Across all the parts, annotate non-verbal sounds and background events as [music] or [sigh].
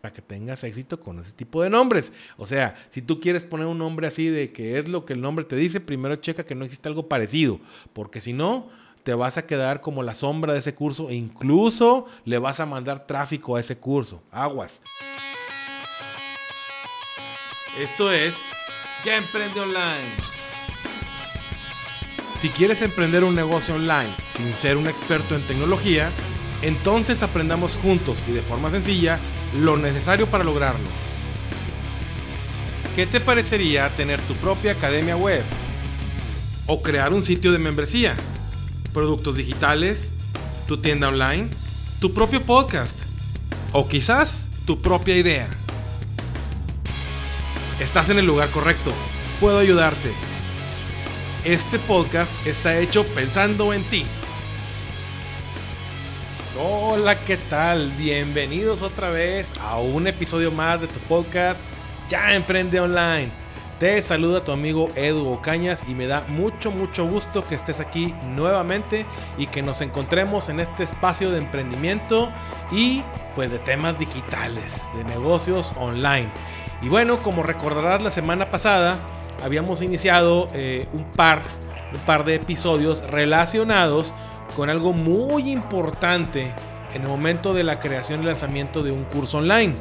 para que tengas éxito con ese tipo de nombres. O sea, si tú quieres poner un nombre así de que es lo que el nombre te dice, primero checa que no existe algo parecido, porque si no, te vas a quedar como la sombra de ese curso e incluso le vas a mandar tráfico a ese curso. Aguas. Esto es Ya Emprende Online. Si quieres emprender un negocio online sin ser un experto en tecnología, entonces aprendamos juntos y de forma sencilla lo necesario para lograrlo. ¿Qué te parecería tener tu propia academia web? ¿O crear un sitio de membresía? ¿Productos digitales? ¿Tu tienda online? ¿Tu propio podcast? ¿O quizás tu propia idea? Estás en el lugar correcto. Puedo ayudarte. Este podcast está hecho pensando en ti. Hola, ¿qué tal? Bienvenidos otra vez a un episodio más de tu podcast Ya Emprende Online. Te saluda tu amigo Edu Ocañas y me da mucho, mucho gusto que estés aquí nuevamente y que nos encontremos en este espacio de emprendimiento y pues de temas digitales, de negocios online. Y bueno, como recordarás la semana pasada, habíamos iniciado eh, un, par, un par de episodios relacionados con algo muy importante en el momento de la creación y lanzamiento de un curso online.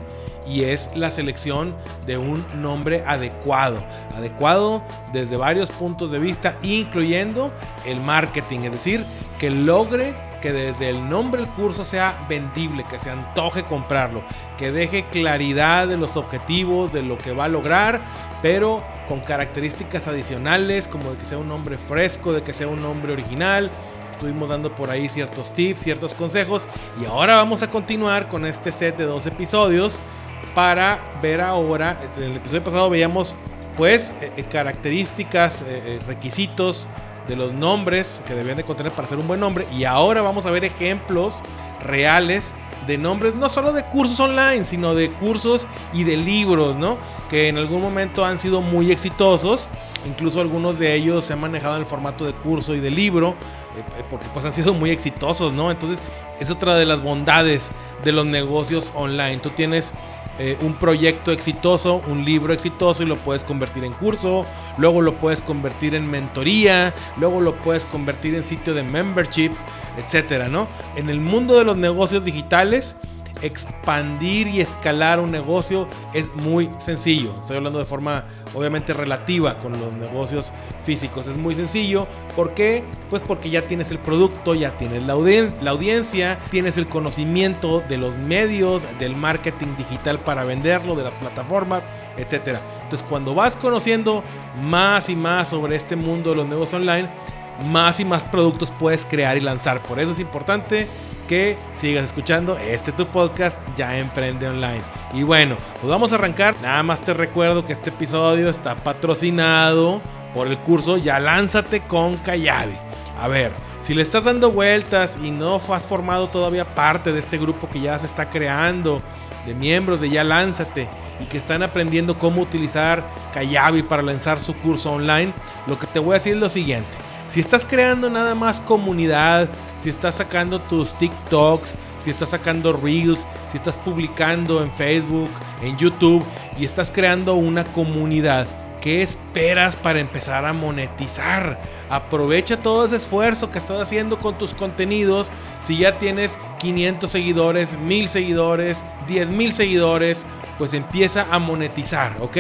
Y es la selección de un nombre adecuado. Adecuado desde varios puntos de vista, incluyendo el marketing. Es decir, que logre que desde el nombre del curso sea vendible, que se antoje comprarlo, que deje claridad de los objetivos, de lo que va a lograr, pero con características adicionales como de que sea un nombre fresco, de que sea un nombre original. Estuvimos dando por ahí ciertos tips, ciertos consejos y ahora vamos a continuar con este set de dos episodios para ver ahora, en el episodio pasado veíamos pues eh, eh, características, eh, requisitos, de los nombres que debían de contener para ser un buen nombre. Y ahora vamos a ver ejemplos reales de nombres, no solo de cursos online, sino de cursos y de libros, ¿no? Que en algún momento han sido muy exitosos. Incluso algunos de ellos se han manejado en el formato de curso y de libro, porque pues han sido muy exitosos, ¿no? Entonces es otra de las bondades de los negocios online. Tú tienes eh, un proyecto exitoso, un libro exitoso y lo puedes convertir en curso, luego lo puedes convertir en mentoría, luego lo puedes convertir en sitio de membership, etcétera, ¿no? En el mundo de los negocios digitales, expandir y escalar un negocio es muy sencillo. Estoy hablando de forma obviamente relativa con los negocios físicos. Es muy sencillo. ¿Por qué? Pues porque ya tienes el producto, ya tienes la, audiencia, tienes el conocimiento de los medios, del marketing digital para venderlo, de las plataformas, etc. Entonces cuando vas conociendo más y más sobre este mundo de los negocios online, más y más productos puedes crear y lanzar. Por eso es importante que sigas escuchando este tu podcast Ya Emprende Online. Y bueno, pues vamos a arrancar. Nada más te recuerdo que este episodio está patrocinado por el curso Ya Lánzate con Kayabi. A ver, si le estás dando vueltas y no has formado todavía parte de este grupo que ya se está creando, de miembros de Ya Lánzate y que están aprendiendo cómo utilizar Kayabi para lanzar su curso online, lo que te voy a decir es lo siguiente. Si estás creando nada más comunidad, si estás sacando tus TikToks, si estás sacando Reels, si estás publicando en Facebook, en YouTube y estás creando una comunidad. ¿Qué esperas para empezar a monetizar? Aprovecha todo ese esfuerzo que estás haciendo con tus contenidos. Si ya tienes 500 seguidores, 1000 seguidores, 10.000 seguidores, pues empieza a monetizar, ¿ok?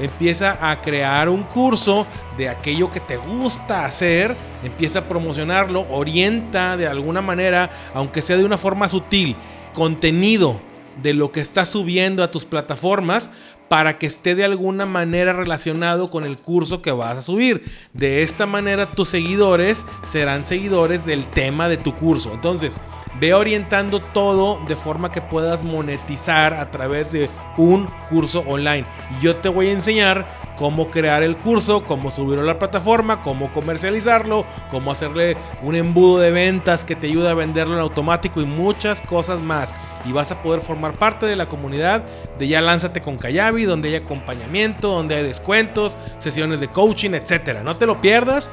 Empieza a crear un curso de aquello que te gusta hacer, empieza a promocionarlo, orienta de alguna manera, aunque sea de una forma sutil, contenido de lo que estás subiendo a tus plataformas para que esté de alguna manera relacionado con el curso que vas a subir. De esta manera tus seguidores serán seguidores del tema de tu curso. Entonces, Ve orientando todo de forma que puedas monetizar a través de un curso online. Y yo te voy a enseñar cómo crear el curso, cómo subirlo a la plataforma, cómo comercializarlo, cómo hacerle un embudo de ventas que te ayude a venderlo en automático y muchas cosas más. Y vas a poder formar parte de la comunidad de Ya Lánzate con Kayabi, donde hay acompañamiento, donde hay descuentos, sesiones de coaching, etc. No te lo pierdas.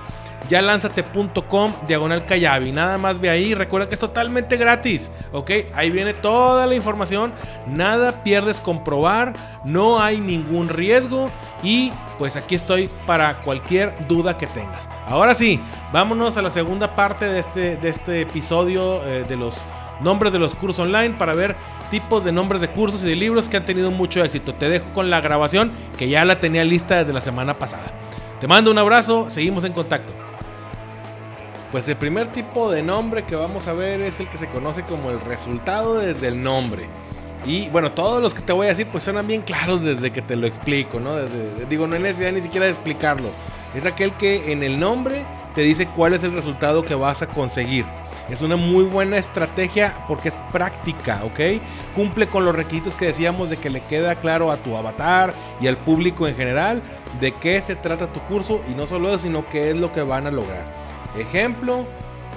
yalanzate.com diagonal Callavi. Nada más ve ahí. Recuerda que es totalmente gratis. ¿Ok? Ahí viene toda la información. Nada pierdes comprobar. No hay ningún riesgo. Y pues aquí estoy para cualquier duda que tengas. Ahora sí, vámonos a la segunda parte de este, de este episodio eh, de los nombres de los cursos online para ver tipos de nombres de cursos y de libros que han tenido mucho éxito. Te dejo con la grabación que ya la tenía lista desde la semana pasada. Te mando un abrazo, seguimos en contacto. Pues el primer tipo de nombre que vamos a ver es el que se conoce como el resultado desde el nombre. Y bueno, todos los que te voy a decir pues suenan bien claros desde que te lo explico, ¿no? digo, no hay necesidad ni siquiera de explicarlo. Es aquel que en el nombre te dice cuál es el resultado que vas a conseguir. Es una muy buena estrategia porque es práctica, ¿ok? Cumple con los requisitos que decíamos de que le queda claro a tu avatar y al público en general de qué se trata tu curso y no solo eso, sino qué es lo que van a lograr. Ejemplo,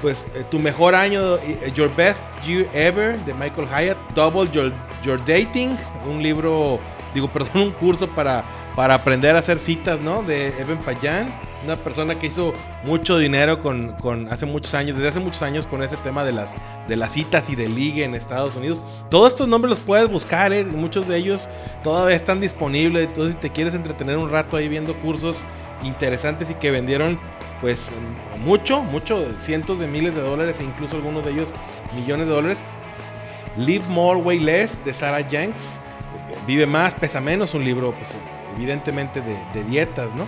pues eh, tu mejor año, eh, Your Best Year Ever de Michael Hyatt, Double Your, Your Dating, un libro, digo, [laughs] perdón, un curso para, para aprender a hacer citas, ¿no? De Evan Payan una persona que hizo mucho dinero con, hace muchos años, desde hace muchos años con ese tema de las, de las citas y de ligue en Estados Unidos. Todos estos nombres los puedes buscar, ¿eh? muchos de ellos todavía están disponibles. Entonces, si te quieres entretener un rato ahí viendo cursos interesantes y que vendieron pues mucho, mucho, cientos de miles de dólares e incluso algunos de ellos millones de dólares. Live More, Way Less de Sarah Jenks. Vive más, pesa menos, un libro pues evidentemente de, de dietas, ¿no?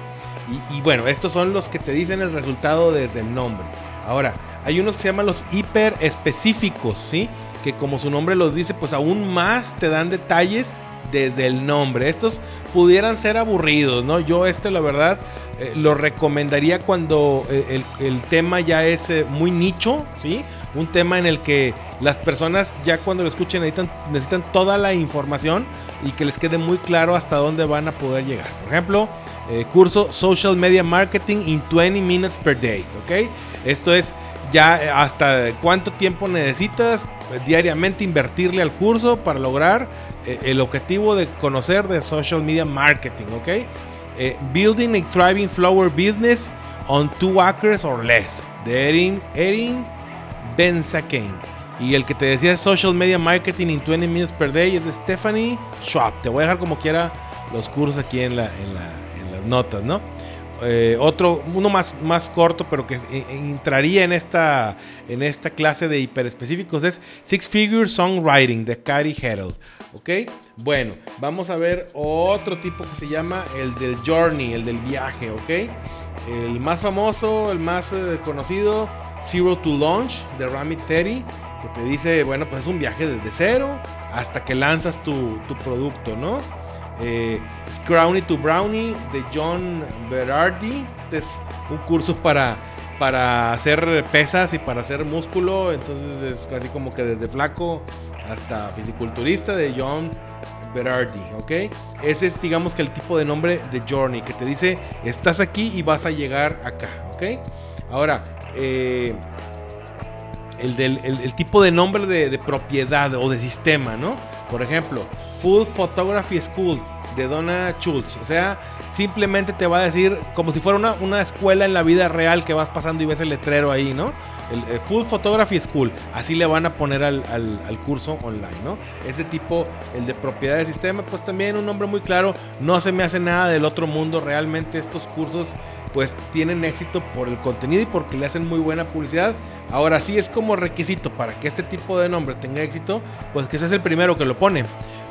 Y, bueno, estos son los que te dicen el resultado desde el nombre. Ahora, hay unos que se llaman los hiper específicos, ¿sí? Que como su nombre los dice, pues aún más te dan detalles desde el nombre. Estos pudieran ser aburridos, ¿no? Yo este, la verdad, eh, lo recomendaría cuando eh, el, tema ya es eh, muy nicho, ¿sí? Un tema en el que las personas ya cuando lo escuchen necesitan, toda la información y que les quede muy claro hasta dónde van a poder llegar. Por ejemplo, curso Social Media Marketing in 20 Minutes per Day, ¿ok? Esto es ya hasta cuánto tiempo necesitas diariamente invertirle al curso para lograr el objetivo de conocer de social media marketing, ¿ok? Building a thriving flower business on two acres or less, de Erin, Erin Benzakein. Y el que te decía Social Media Marketing in 20 Minutes per Day es de Stephanie Schwab. Te voy a dejar como quiera los cursos aquí en la, en la, notas, ¿no? Eh, otro, uno más, más corto, pero que entraría en esta, en esta clase de hiperespecíficos es Six Figure Songwriting de Cary Harold. ¿Ok? Bueno, vamos a ver otro tipo que se llama el del Journey, el del viaje. ¿Ok? El más famoso, el más eh, conocido, Zero to Launch de Ramit Theri, que te dice, bueno, pues es un viaje desde cero hasta que lanzas tu, tu producto, ¿no? Eh, to Brownie de John Berardi. Este es un curso para, para hacer pesas y para hacer músculo. Entonces es casi como que desde flaco hasta fisiculturista de John Berardi, ¿ok? Ese es digamos que el tipo de nombre de Journey que te dice estás aquí y vas a llegar acá, ¿ok? Ahora, eh, el, del, el, tipo de nombre de propiedad o de sistema, ¿no? Por ejemplo, Full Photography School de Donna Schultz. O sea, simplemente te va a decir como si fuera una, una escuela en la vida real que vas pasando y ves el letrero ahí, ¿no? El, eh, Full Photography School, así le van a poner al, al, curso online, ¿no? Ese tipo, el de propiedad de sistema, pues también un nombre muy claro, no se me hace nada del otro mundo, realmente estos cursos pues tienen éxito por el contenido y porque le hacen muy buena publicidad. Ahora sí es como requisito para que este tipo de nombre tenga éxito, pues que seas el primero que lo pone.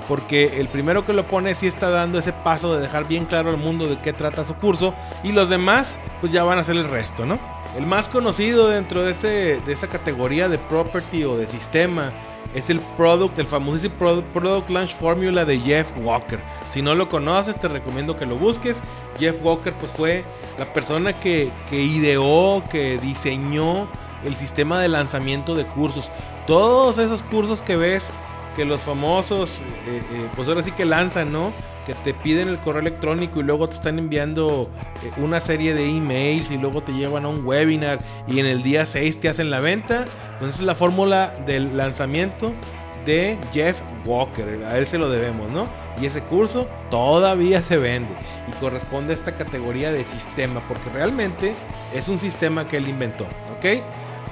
Porque el primero que lo pone sí está dando ese paso de dejar bien claro al mundo de qué trata su curso y los demás pues ya van a hacer el resto, ¿no? El más conocido dentro de, ese, de esa categoría de property o de sistema es el product, el famosísimo product Launch Formula de Jeff Walker. Si no lo conoces, te recomiendo que lo busques. Jeff Walker pues fue la persona que, ideó, que diseñó el sistema de lanzamiento de cursos. Todos esos cursos que ves que los famosos, eh, eh, pues ahora sí que lanzan, ¿no? Que te piden el correo electrónico y luego te están enviando eh, una serie de emails y luego te llevan a un webinar y en el día 6 te hacen la venta. Pues esa es la fórmula del lanzamiento de Jeff Walker. A él se lo debemos, ¿no? Y ese curso todavía se vende y corresponde a esta categoría de sistema, porque realmente es un sistema que él inventó, ¿ok?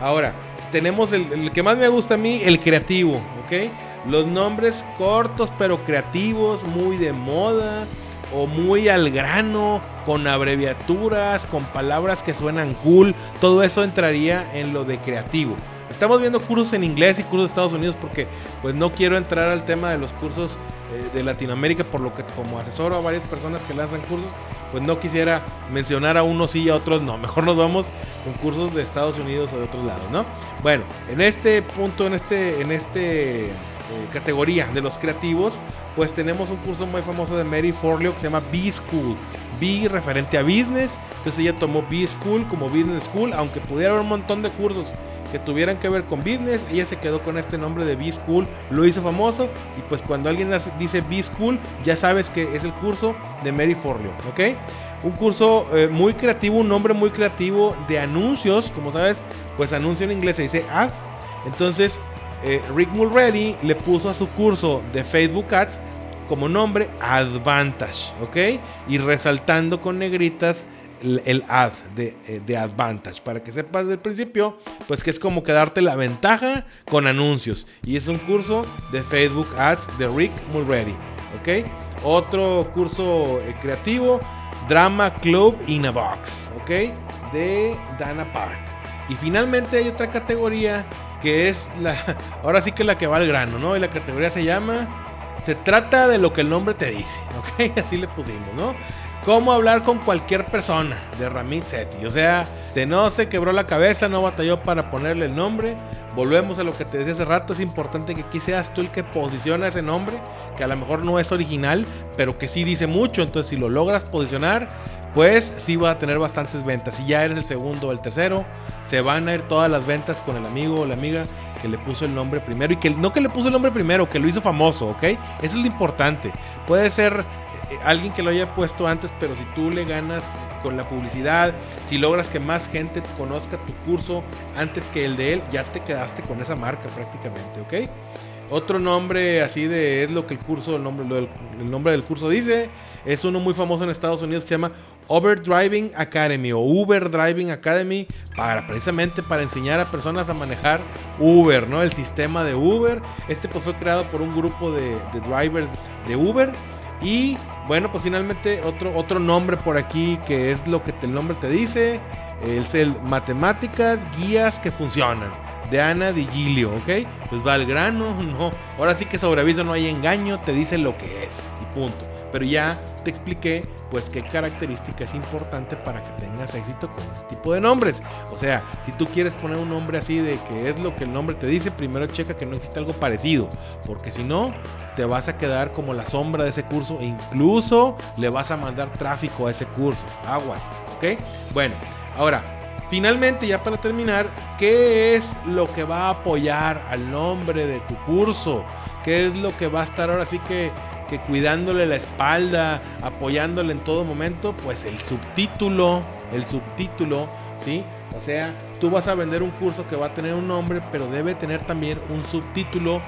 Ahora, tenemos el, que más me gusta a mí, el creativo, ¿ok? Los nombres cortos pero creativos, muy de moda o muy al grano, con abreviaturas, con palabras que suenan cool, todo eso entraría en lo de creativo. Estamos viendo cursos en inglés y cursos de Estados Unidos porque pues no quiero entrar al tema de los cursos eh, de Latinoamérica por lo que como asesoro a varias personas que lanzan cursos, pues no quisiera mencionar a unos sí y a otros no. Mejor nos vamos con cursos de Estados Unidos o de otros lados, ¿no? Bueno, en este punto, en este, en este eh, categoría de los creativos, pues tenemos un curso muy famoso de Mary Forleo que se llama B-School. B referente a business. Entonces ella tomó B-School como Business School, aunque pudiera haber un montón de cursos que tuvieran que ver con business. Ella se quedó con este nombre de B-School, lo hizo famoso. Y pues cuando alguien dice B-School, ya sabes que es el curso de Mary Forleo, ¿ok? Un curso eh, muy creativo, un nombre muy creativo de anuncios. Como sabes, pues anuncio en inglés se dice ad. Entonces, eh, Rick Mulready le puso a su curso de Facebook Ads como nombre Advantage, ¿ok? Y resaltando con negritas el, ad eh, de, Advantage. Para que sepas desde el principio, pues que es como que darte la ventaja con anuncios. Y es un curso de Facebook Ads de Rick Mulready, ¿ok? Otro curso eh, creativo, Drama Club in a Box, ¿ok? De Dana Park. Y finalmente hay otra categoría que es la, [laughs] ahora sí que es la que va al grano, ¿no? Y la categoría se llama, se trata de lo que el nombre te dice, [laughs] ¿ok? Así le pusimos, ¿no? Cómo hablar con cualquier persona de Ramit Sethi. O sea, de no se quebró la cabeza, no batalló para ponerle el nombre. Volvemos a lo que te decía hace rato. Es importante que aquí seas tú el que posiciona ese nombre, que a lo mejor no es original, pero que sí dice mucho. Entonces, si lo logras posicionar, pues sí va a tener bastantes ventas. Si ya eres el segundo o el tercero, se van a ir todas las ventas con el amigo o la amiga que le puso el nombre primero y que no que le puso el nombre primero, que lo hizo famoso, ¿ok? Eso es lo importante. Puede ser alguien que lo haya puesto antes, pero si tú le ganas con la publicidad, si logras que más gente conozca tu curso antes que el de él, ya te quedaste con esa marca prácticamente, ¿ok? Otro nombre así de es lo que el curso, el nombre, el nombre del curso dice, es uno muy famoso en Estados Unidos que se llama Uber Driving Academy o Uber Driving Academy para precisamente para enseñar a personas a manejar Uber, ¿no? El sistema de Uber. Este pues fue creado por un grupo de, de drivers de Uber y bueno, pues finalmente otro, otro nombre por aquí que es lo que el nombre te dice. Es el Matemáticas, Guías que Funcionan. De Ana Gilio, ¿ok? Pues va al grano, [laughs] no. Ahora sí que sobre aviso no hay engaño, te dice lo que es y punto. Pero ya te expliqué pues qué característica es importante para que tengas éxito con este tipo de nombres. O sea, si tú quieres poner un nombre así de que es lo que el nombre te dice, primero checa que no existe algo parecido, porque si no, te vas a quedar como la sombra de ese curso e incluso le vas a mandar tráfico a ese curso. Aguas, ¿ok? Bueno, ahora, finalmente ya para terminar, ¿qué es lo que va a apoyar al nombre de tu curso? ¿Qué es lo que va a estar ahora sí que que cuidándole la espalda, apoyándole en todo momento, pues el subtítulo, el subtítulo, ¿sí? O sea, tú vas a vender un curso que va a tener un nombre, pero debe tener también un subtítulo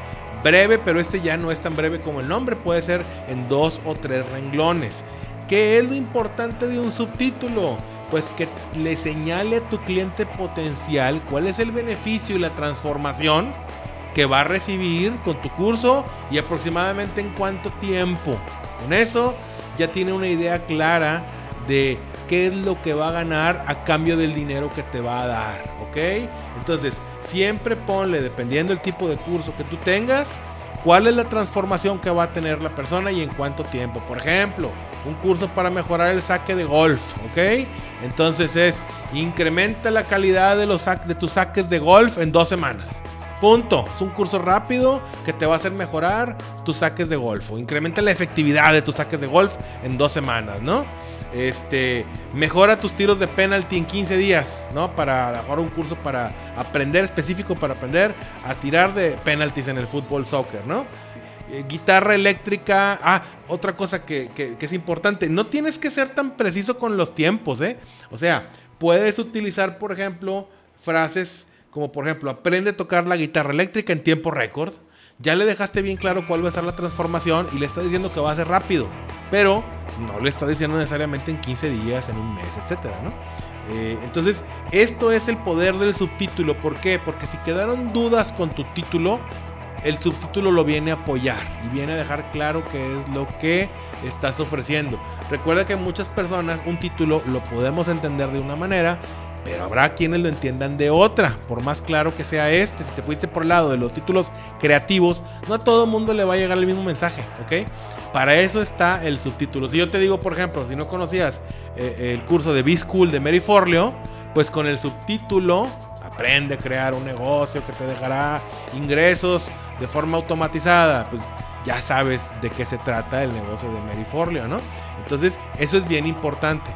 breve, pero este ya no es tan breve como el nombre, puede ser en dos o tres renglones. ¿Qué es lo importante de un subtítulo? Pues que le señale a tu cliente potencial cuál es el beneficio y la transformación que va a recibir con tu curso y aproximadamente en cuánto tiempo. Con eso ya tiene una idea clara de qué es lo que va a ganar a cambio del dinero que te va a dar, ¿ok? Entonces, siempre ponle, dependiendo del tipo de curso que tú tengas, cuál es la transformación que va a tener la persona y en cuánto tiempo. Por ejemplo, un curso para mejorar el saque de golf, ¿ok? Entonces es, incrementa la calidad de, los de tus saques de golf en dos semanas. Punto. Es un curso rápido que te va a hacer mejorar tus saques de golf. O incrementa la efectividad de tus saques de golf en dos semanas, ¿no? Este, mejora tus tiros de penalty en 15 días, ¿no? Para mejor un curso para aprender, específico para aprender a tirar de penalties en el fútbol soccer, ¿no? Eh, guitarra eléctrica. Ah, otra cosa que, que, es importante. No tienes que ser tan preciso con los tiempos, ¿eh? O sea, puedes utilizar, por ejemplo, frases como por ejemplo, aprende a tocar la guitarra eléctrica en tiempo récord. ya le dejaste bien claro cuál va a ser la transformación y le estás diciendo que va a ser rápido, pero no le estás diciendo necesariamente en 15 días, en un mes, etcétera, ¿no? Eh, entonces, esto es el poder del subtítulo. ¿Por qué? Porque si quedaron dudas con tu título, el subtítulo lo viene a apoyar y viene a dejar claro qué es lo que estás ofreciendo. Recuerda que muchas personas un título lo podemos entender de una manera, pero habrá quienes lo entiendan de otra, por más claro que sea este. Si te fuiste por el lado de los títulos creativos, no a todo mundo le va a llegar el mismo mensaje, ¿ok? Para eso está el subtítulo. Si yo te digo, por ejemplo, si no conocías eh, el curso de B-School de Mary Forleo, pues con el subtítulo aprende a crear un negocio que te dejará ingresos de forma automatizada, pues ya sabes de qué se trata el negocio de Mary Forleo, ¿no? Entonces, eso es bien importante.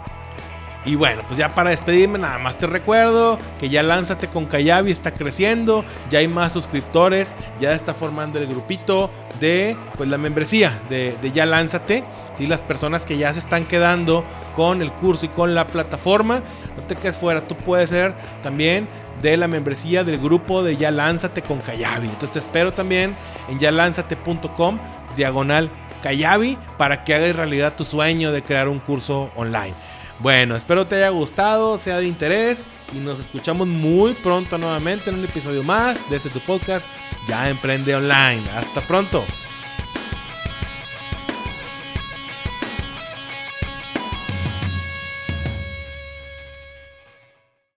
Y bueno, pues ya para despedirme, nada más te recuerdo que ya Lánzate con Kayabi está creciendo, ya hay más suscriptores, ya está formando el grupito de pues la membresía de, Ya Lánzate. ¿sí? Las personas que ya se están quedando con el curso y con la plataforma, no te quedes fuera, tú puedes ser también de la membresía del grupo de Ya Lánzate con Kayabi. Entonces te espero también en yalánzate.com diagonal Kayabi para que hagas realidad tu sueño de crear un curso online. Bueno, espero te haya gustado, sea de interés y nos escuchamos muy pronto nuevamente en un episodio más de este tu podcast Ya Emprende Online. Hasta pronto.